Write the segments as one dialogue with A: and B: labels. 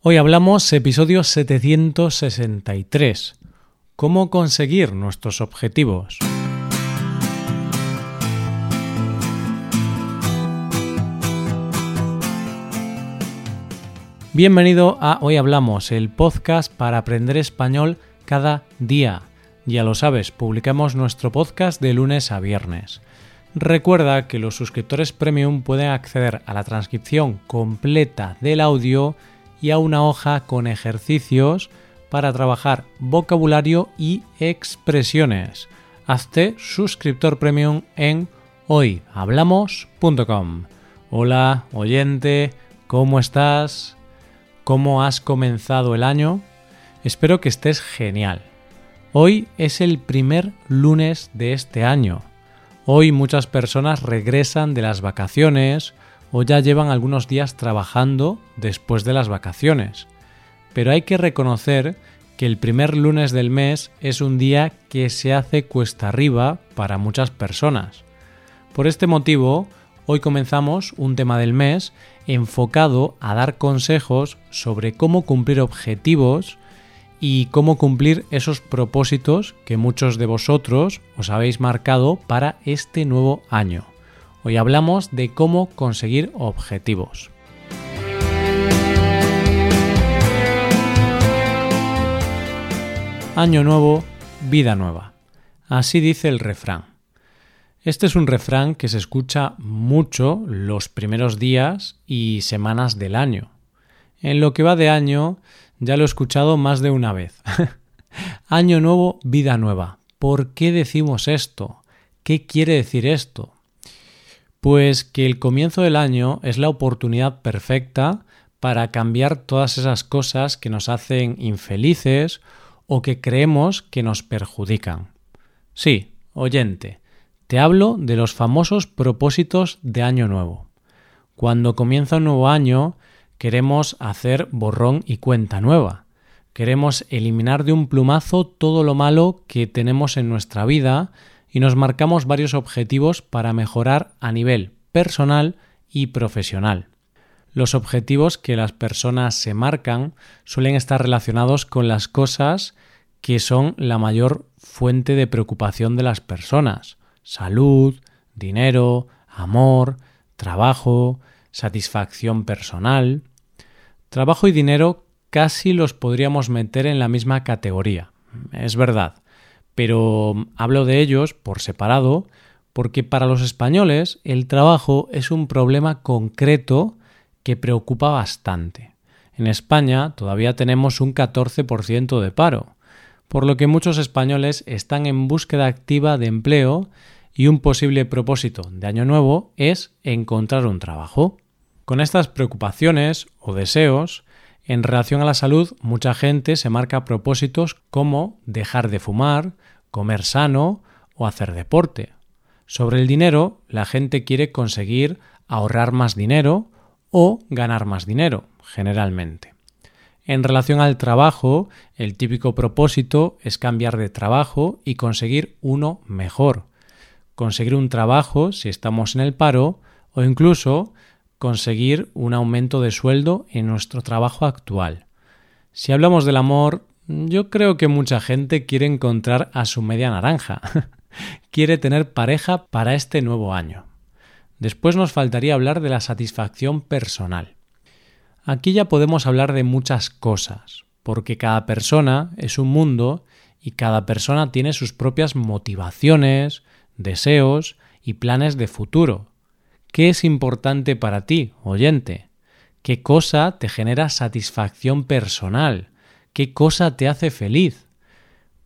A: Hoy hablamos episodio 763. ¿Cómo conseguir nuestros objetivos? Bienvenido a Hoy Hablamos, el podcast para aprender español cada día. Ya lo sabes, publicamos nuestro podcast de lunes a viernes. Recuerda que los suscriptores premium pueden acceder a la transcripción completa del audio y a una hoja con ejercicios para trabajar vocabulario y expresiones. Hazte suscriptor premium en hoyhablamos.com. Hola, oyente, ¿cómo estás? ¿Cómo has comenzado el año? Espero que estés genial. Hoy es el primer lunes de este año. Hoy muchas personas regresan de las vacaciones o ya llevan algunos días trabajando después de las vacaciones. Pero hay que reconocer que el primer lunes del mes es un día que se hace cuesta arriba para muchas personas. Por este motivo, hoy comenzamos un tema del mes enfocado a dar consejos sobre cómo cumplir objetivos y cómo cumplir esos propósitos que muchos de vosotros os habéis marcado para este nuevo año. Hoy hablamos de cómo conseguir objetivos. Año nuevo, vida nueva. Así dice el refrán. Este es un refrán que se escucha mucho los primeros días y semanas del año. En lo que va de año ya lo he escuchado más de una vez. año nuevo, vida nueva. ¿Por qué decimos esto? ¿Qué quiere decir esto? Pues que el comienzo del año es la oportunidad perfecta para cambiar todas esas cosas que nos hacen infelices o que creemos que nos perjudican. Sí, oyente, te hablo de los famosos propósitos de Año Nuevo. Cuando comienza un nuevo año, queremos hacer borrón y cuenta nueva. Queremos eliminar de un plumazo todo lo malo que tenemos en nuestra vida y nos marcamos varios objetivos para mejorar a nivel personal y profesional. Los objetivos que las personas se marcan suelen estar relacionados con las cosas que son la mayor fuente de preocupación de las personas. Salud, dinero, amor, trabajo, satisfacción personal. Trabajo y dinero casi los podríamos meter en la misma categoría. Es verdad, pero hablo de ellos por separado porque para los españoles el trabajo es un problema concreto que preocupa bastante. En España todavía tenemos un 14% de paro, por lo que muchos españoles están en búsqueda activa de empleo y un posible propósito de año nuevo es encontrar un trabajo. Con estas preocupaciones o deseos, en relación a la salud, mucha gente se marca propósitos como dejar de fumar, comer sano o hacer deporte. Sobre el dinero, la gente quiere conseguir ahorrar más dinero o ganar más dinero, generalmente. En relación al trabajo, el típico propósito es cambiar de trabajo y conseguir uno mejor. Conseguir un trabajo si estamos en el paro o incluso conseguir un aumento de sueldo en nuestro trabajo actual. Si hablamos del amor, yo creo que mucha gente quiere encontrar a su media naranja. quiere tener pareja para este nuevo año. Después nos faltaría hablar de la satisfacción personal. Aquí ya podemos hablar de muchas cosas, porque cada persona es un mundo y cada persona tiene sus propias motivaciones, deseos y planes de futuro. ¿Qué es importante para ti, oyente? ¿Qué cosa te genera satisfacción personal? ¿Qué cosa te hace feliz?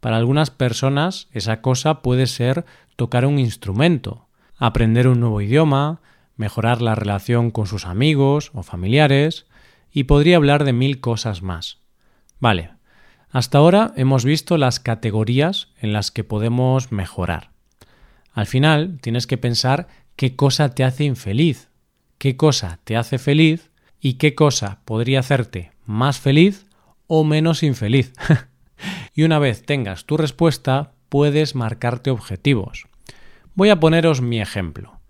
A: Para algunas personas esa cosa puede ser tocar un instrumento, aprender un nuevo idioma, mejorar la relación con sus amigos o familiares, y podría hablar de mil cosas más. Vale, hasta ahora hemos visto las categorías en las que podemos mejorar. Al final tienes que pensar qué cosa te hace infeliz, qué cosa te hace feliz y qué cosa podría hacerte más feliz o menos infeliz. y una vez tengas tu respuesta, puedes marcarte objetivos. Voy a poneros mi ejemplo.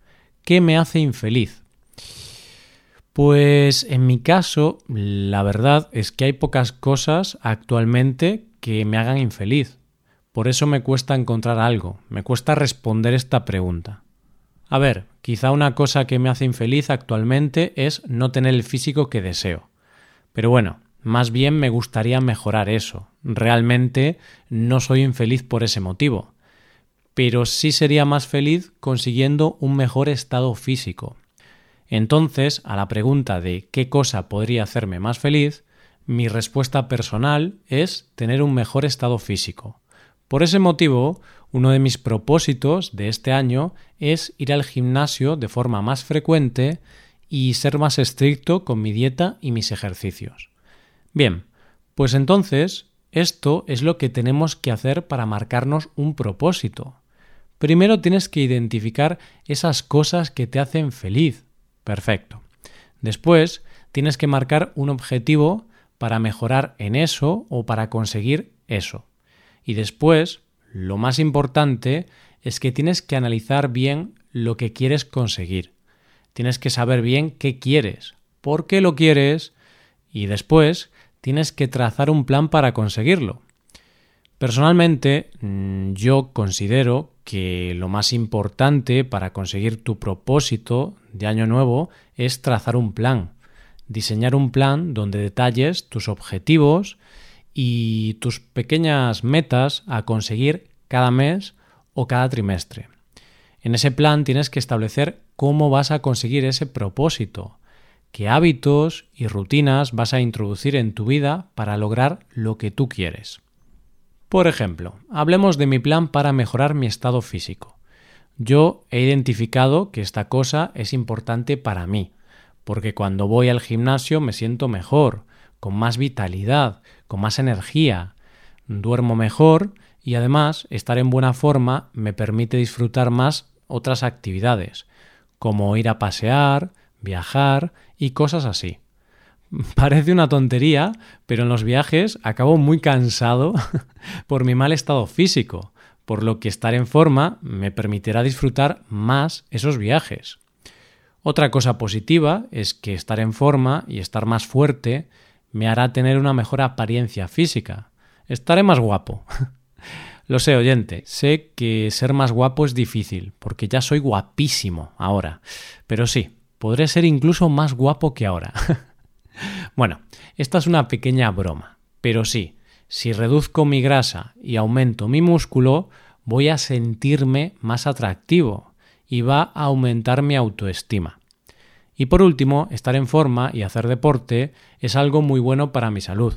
A: ¿Qué me hace infeliz? Pues en mi caso, la verdad es que hay pocas cosas actualmente que me hagan infeliz. Por eso me cuesta encontrar algo, me cuesta responder esta pregunta. A ver, quizá una cosa que me hace infeliz actualmente es no tener el físico que deseo. Pero bueno, más bien me gustaría mejorar eso. Realmente no soy infeliz por ese motivo. Pero sí sería más feliz consiguiendo un mejor estado físico. Entonces, a la pregunta de qué cosa podría hacerme más feliz, mi respuesta personal es tener un mejor estado físico. Por ese motivo, uno de mis propósitos de este año es ir al gimnasio de forma más frecuente y ser más estricto con mi dieta y mis ejercicios. Bien, pues entonces esto es lo que tenemos que hacer para marcarnos un propósito. Primero tienes que identificar esas cosas que te hacen feliz. Perfecto. Después tienes que marcar un objetivo para mejorar en eso o para conseguir eso. Y después, lo más importante es que tienes que analizar bien lo que quieres conseguir. Tienes que saber bien qué quieres, por qué lo quieres y después tienes que trazar un plan para conseguirlo. Personalmente, mm, yo considero que lo más importante para conseguir tu propósito de año nuevo es trazar un plan, diseñar un plan donde detalles tus objetivos y tus pequeñas metas a conseguir cada mes o cada trimestre. En ese plan tienes que establecer cómo vas a conseguir ese propósito, qué hábitos y rutinas vas a introducir en tu vida para lograr lo que tú quieres. Por ejemplo, hablemos de mi plan para mejorar mi estado físico. Yo he identificado que esta cosa es importante para mí, porque cuando voy al gimnasio me siento mejor, con más vitalidad, con más energía, duermo mejor y además estar en buena forma me permite disfrutar más otras actividades, como ir a pasear, viajar y cosas así. Parece una tontería, pero en los viajes acabo muy cansado por mi mal estado físico, por lo que estar en forma me permitirá disfrutar más esos viajes. Otra cosa positiva es que estar en forma y estar más fuerte me hará tener una mejor apariencia física. Estaré más guapo. Lo sé, oyente, sé que ser más guapo es difícil, porque ya soy guapísimo ahora. Pero sí, podré ser incluso más guapo que ahora. bueno, esta es una pequeña broma, pero sí, si reduzco mi grasa y aumento mi músculo, voy a sentirme más atractivo y va a aumentar mi autoestima. Y por último, estar en forma y hacer deporte es algo muy bueno para mi salud.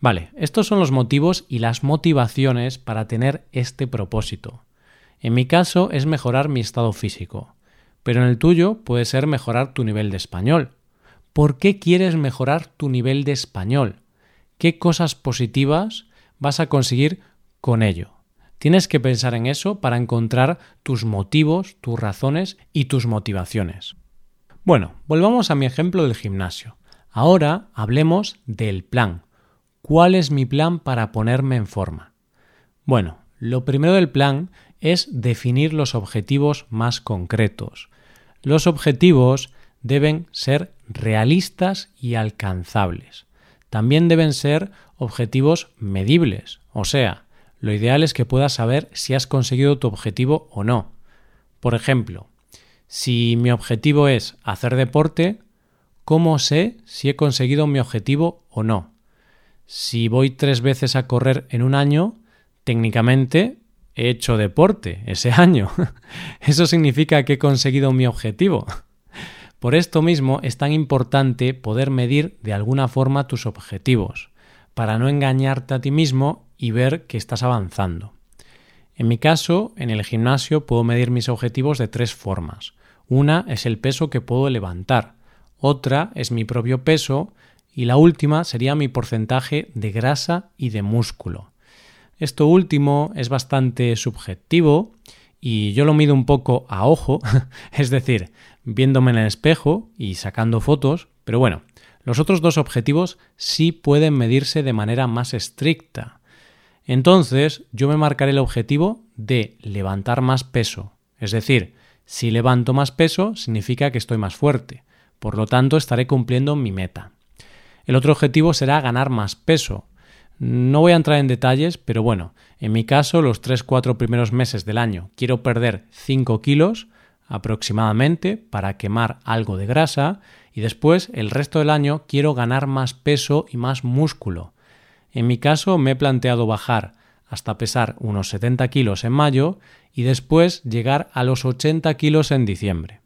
A: Vale, estos son los motivos y las motivaciones para tener este propósito. En mi caso es mejorar mi estado físico, pero en el tuyo puede ser mejorar tu nivel de español. ¿Por qué quieres mejorar tu nivel de español? ¿Qué cosas positivas vas a conseguir con ello? Tienes que pensar en eso para encontrar tus motivos, tus razones y tus motivaciones. Bueno, volvamos a mi ejemplo del gimnasio. Ahora hablemos del plan. ¿Cuál es mi plan para ponerme en forma? Bueno, lo primero del plan es definir los objetivos más concretos. Los objetivos deben ser realistas y alcanzables. También deben ser objetivos medibles, o sea, lo ideal es que puedas saber si has conseguido tu objetivo o no. Por ejemplo, si mi objetivo es hacer deporte, ¿cómo sé si he conseguido mi objetivo o no? Si voy tres veces a correr en un año, técnicamente he hecho deporte ese año. Eso significa que he conseguido mi objetivo. Por esto mismo es tan importante poder medir de alguna forma tus objetivos, para no engañarte a ti mismo y ver que estás avanzando. En mi caso, en el gimnasio puedo medir mis objetivos de tres formas. Una es el peso que puedo levantar, otra es mi propio peso y la última sería mi porcentaje de grasa y de músculo. Esto último es bastante subjetivo y yo lo mido un poco a ojo, es decir, viéndome en el espejo y sacando fotos, pero bueno, los otros dos objetivos sí pueden medirse de manera más estricta. Entonces yo me marcaré el objetivo de levantar más peso, es decir, si levanto más peso significa que estoy más fuerte. por lo tanto estaré cumpliendo mi meta. El otro objetivo será ganar más peso. No voy a entrar en detalles, pero bueno, en mi caso los 3-4 primeros meses del año quiero perder 5 kilos aproximadamente para quemar algo de grasa y después el resto del año quiero ganar más peso y más músculo. En mi caso me he planteado bajar hasta pesar unos 70 kilos en mayo y después llegar a los 80 kilos en diciembre.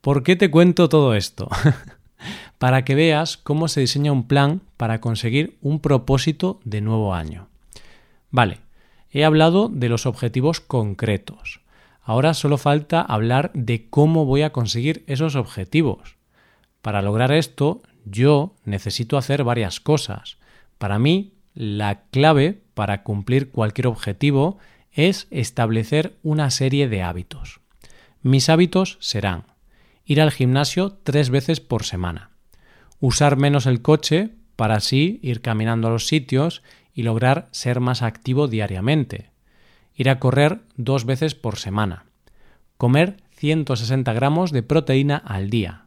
A: ¿Por qué te cuento todo esto? para que veas cómo se diseña un plan para conseguir un propósito de nuevo año. Vale, he hablado de los objetivos concretos. Ahora solo falta hablar de cómo voy a conseguir esos objetivos. Para lograr esto, yo necesito hacer varias cosas. Para mí, la clave para cumplir cualquier objetivo es establecer una serie de hábitos. Mis hábitos serán ir al gimnasio tres veces por semana, usar menos el coche para así ir caminando a los sitios y lograr ser más activo diariamente, ir a correr dos veces por semana, comer 160 gramos de proteína al día,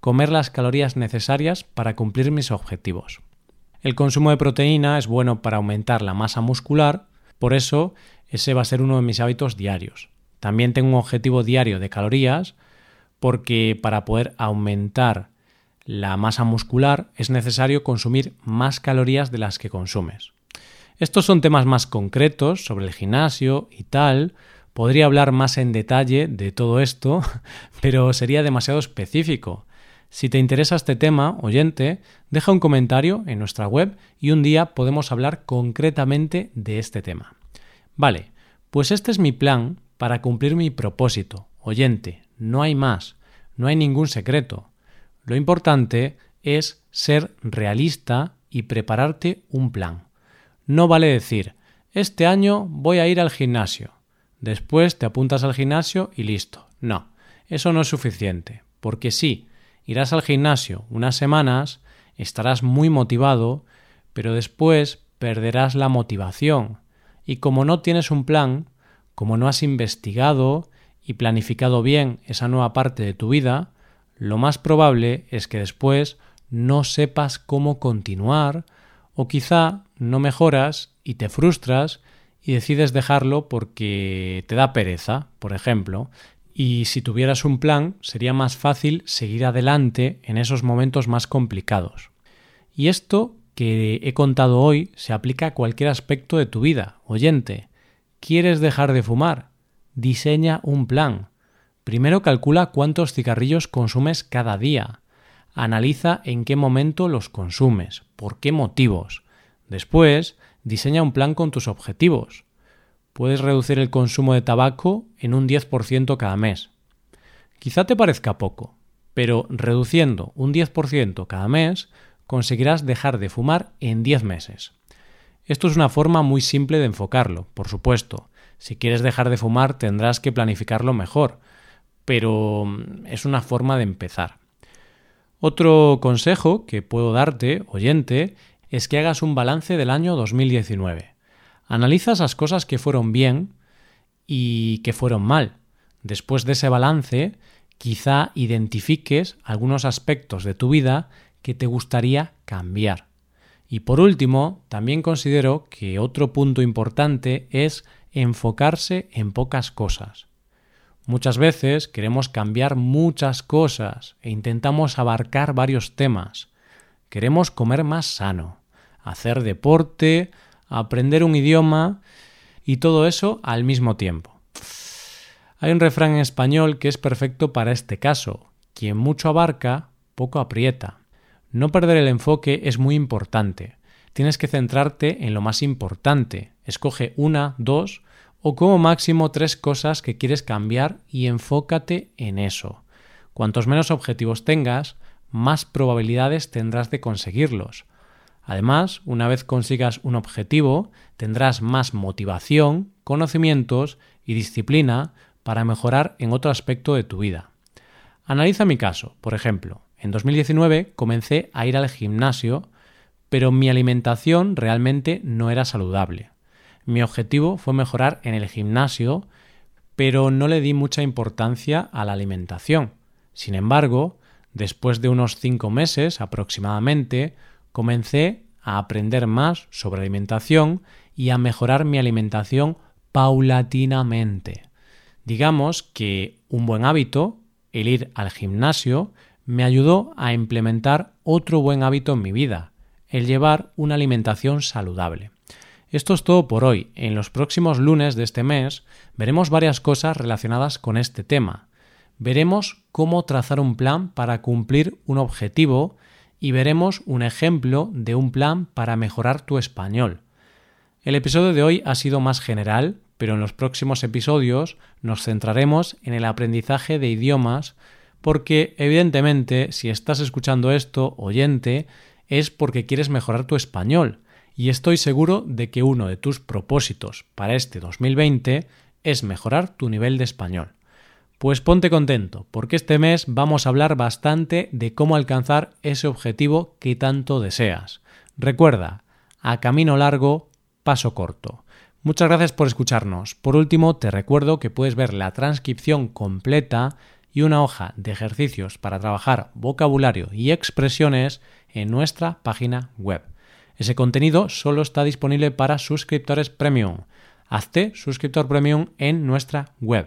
A: comer las calorías necesarias para cumplir mis objetivos. El consumo de proteína es bueno para aumentar la masa muscular, por eso ese va a ser uno de mis hábitos diarios. También tengo un objetivo diario de calorías, porque para poder aumentar la masa muscular es necesario consumir más calorías de las que consumes. Estos son temas más concretos sobre el gimnasio y tal. Podría hablar más en detalle de todo esto, pero sería demasiado específico. Si te interesa este tema, oyente, deja un comentario en nuestra web y un día podemos hablar concretamente de este tema. Vale, pues este es mi plan para cumplir mi propósito. Oyente, no hay más, no hay ningún secreto. Lo importante es ser realista y prepararte un plan. No vale decir, este año voy a ir al gimnasio. Después te apuntas al gimnasio y listo. No, eso no es suficiente, porque sí, Irás al gimnasio unas semanas, estarás muy motivado, pero después perderás la motivación. Y como no tienes un plan, como no has investigado y planificado bien esa nueva parte de tu vida, lo más probable es que después no sepas cómo continuar o quizá no mejoras y te frustras y decides dejarlo porque te da pereza, por ejemplo, y si tuvieras un plan sería más fácil seguir adelante en esos momentos más complicados. Y esto que he contado hoy se aplica a cualquier aspecto de tu vida. Oyente, ¿quieres dejar de fumar? Diseña un plan. Primero calcula cuántos cigarrillos consumes cada día. Analiza en qué momento los consumes, por qué motivos. Después, diseña un plan con tus objetivos puedes reducir el consumo de tabaco en un 10% cada mes. Quizá te parezca poco, pero reduciendo un 10% cada mes conseguirás dejar de fumar en 10 meses. Esto es una forma muy simple de enfocarlo, por supuesto. Si quieres dejar de fumar tendrás que planificarlo mejor, pero mm, es una forma de empezar. Otro consejo que puedo darte, oyente, es que hagas un balance del año 2019. Analiza esas cosas que fueron bien y que fueron mal. Después de ese balance, quizá identifiques algunos aspectos de tu vida que te gustaría cambiar. Y por último, también considero que otro punto importante es enfocarse en pocas cosas. Muchas veces queremos cambiar muchas cosas e intentamos abarcar varios temas. Queremos comer más sano, hacer deporte, aprender un idioma y todo eso al mismo tiempo. Hay un refrán en español que es perfecto para este caso. Quien mucho abarca, poco aprieta. No perder el enfoque es muy importante. Tienes que centrarte en lo más importante. Escoge una, dos o como máximo tres cosas que quieres cambiar y enfócate en eso. Cuantos menos objetivos tengas, más probabilidades tendrás de conseguirlos. Además, una vez consigas un objetivo, tendrás más motivación, conocimientos y disciplina para mejorar en otro aspecto de tu vida. Analiza mi caso. Por ejemplo, en 2019 comencé a ir al gimnasio, pero mi alimentación realmente no era saludable. Mi objetivo fue mejorar en el gimnasio, pero no le di mucha importancia a la alimentación. Sin embargo, Después de unos cinco meses aproximadamente, comencé a aprender más sobre alimentación y a mejorar mi alimentación paulatinamente. Digamos que un buen hábito, el ir al gimnasio, me ayudó a implementar otro buen hábito en mi vida, el llevar una alimentación saludable. Esto es todo por hoy. En los próximos lunes de este mes veremos varias cosas relacionadas con este tema. Veremos cómo trazar un plan para cumplir un objetivo y veremos un ejemplo de un plan para mejorar tu español. El episodio de hoy ha sido más general, pero en los próximos episodios nos centraremos en el aprendizaje de idiomas porque evidentemente si estás escuchando esto, oyente, es porque quieres mejorar tu español y estoy seguro de que uno de tus propósitos para este 2020 es mejorar tu nivel de español. Pues ponte contento, porque este mes vamos a hablar bastante de cómo alcanzar ese objetivo que tanto deseas. Recuerda, a camino largo, paso corto. Muchas gracias por escucharnos. Por último, te recuerdo que puedes ver la transcripción completa y una hoja de ejercicios para trabajar vocabulario y expresiones en nuestra página web. Ese contenido solo está disponible para suscriptores premium. Hazte suscriptor premium en nuestra web